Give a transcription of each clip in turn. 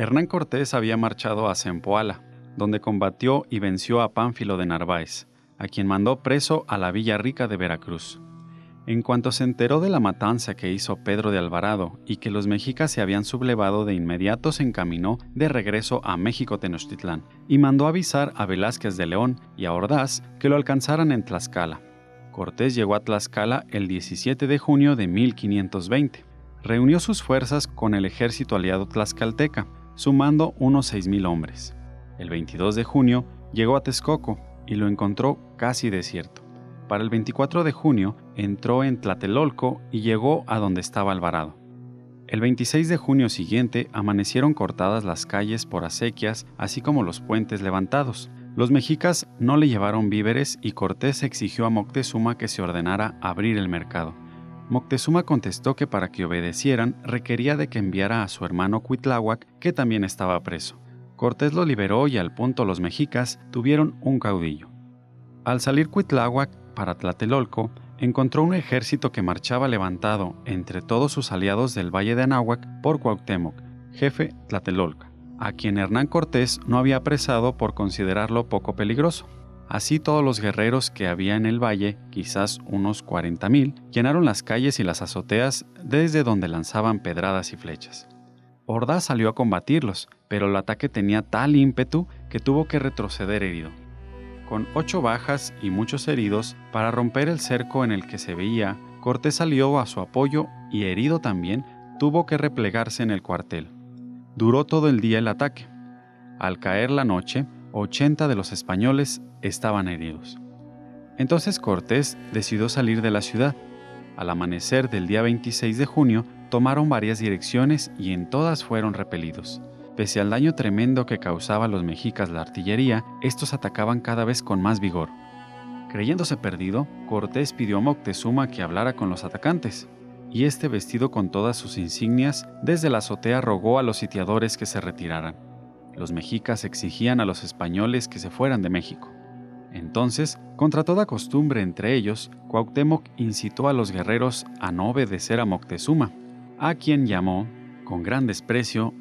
Hernán Cortés había marchado a Zempoala, donde combatió y venció a Pánfilo de Narváez, a quien mandó preso a la Villa Rica de Veracruz. En cuanto se enteró de la matanza que hizo Pedro de Alvarado y que los mexicas se habían sublevado, de inmediato se encaminó de regreso a México Tenochtitlán y mandó avisar a Velázquez de León y a Ordaz que lo alcanzaran en Tlaxcala. Cortés llegó a Tlaxcala el 17 de junio de 1520. Reunió sus fuerzas con el ejército aliado tlaxcalteca, sumando unos 6.000 hombres. El 22 de junio llegó a Texcoco y lo encontró casi desierto para el 24 de junio entró en Tlatelolco y llegó a donde estaba Alvarado. El 26 de junio siguiente amanecieron cortadas las calles por acequias, así como los puentes levantados. Los mexicas no le llevaron víveres y Cortés exigió a Moctezuma que se ordenara abrir el mercado. Moctezuma contestó que para que obedecieran requería de que enviara a su hermano Cuitláhuac, que también estaba preso. Cortés lo liberó y al punto los mexicas tuvieron un caudillo. Al salir Cuitláhuac, para Tlatelolco, encontró un ejército que marchaba levantado entre todos sus aliados del Valle de Anáhuac por Cuauhtémoc, jefe Tlatelolca, a quien Hernán Cortés no había apresado por considerarlo poco peligroso. Así todos los guerreros que había en el valle, quizás unos 40.000, llenaron las calles y las azoteas desde donde lanzaban pedradas y flechas. Ordaz salió a combatirlos, pero el ataque tenía tal ímpetu que tuvo que retroceder herido con ocho bajas y muchos heridos, para romper el cerco en el que se veía, Cortés salió a su apoyo y herido también, tuvo que replegarse en el cuartel. Duró todo el día el ataque. Al caer la noche, 80 de los españoles estaban heridos. Entonces Cortés decidió salir de la ciudad. Al amanecer del día 26 de junio, tomaron varias direcciones y en todas fueron repelidos. Pese al daño tremendo que causaba a los mexicas la artillería, estos atacaban cada vez con más vigor. Creyéndose perdido, Cortés pidió a Moctezuma que hablara con los atacantes, y este vestido con todas sus insignias, desde la azotea rogó a los sitiadores que se retiraran. Los mexicas exigían a los españoles que se fueran de México. Entonces, contra toda costumbre entre ellos, Cuauhtémoc incitó a los guerreros a no obedecer a Moctezuma, a quien llamó, con gran desprecio,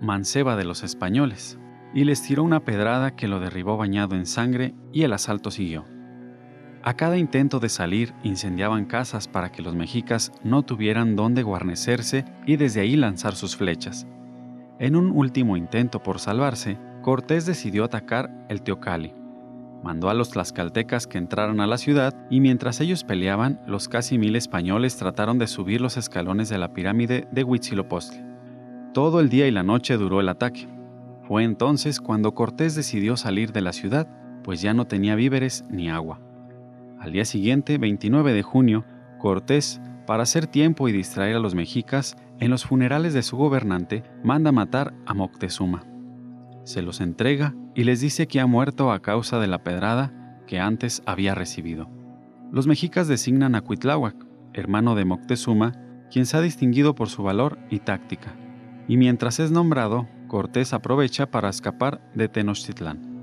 manceba de los españoles, y les tiró una pedrada que lo derribó bañado en sangre y el asalto siguió. A cada intento de salir incendiaban casas para que los mexicas no tuvieran dónde guarnecerse y desde ahí lanzar sus flechas. En un último intento por salvarse, Cortés decidió atacar el Teocali. Mandó a los tlaxcaltecas que entraran a la ciudad y mientras ellos peleaban, los casi mil españoles trataron de subir los escalones de la pirámide de Huitzilopochtli. Todo el día y la noche duró el ataque. Fue entonces cuando Cortés decidió salir de la ciudad, pues ya no tenía víveres ni agua. Al día siguiente, 29 de junio, Cortés, para hacer tiempo y distraer a los mexicas, en los funerales de su gobernante, manda matar a Moctezuma. Se los entrega y les dice que ha muerto a causa de la pedrada que antes había recibido. Los mexicas designan a Cuitláhuac, hermano de Moctezuma, quien se ha distinguido por su valor y táctica y mientras es nombrado, Cortés aprovecha para escapar de Tenochtitlán.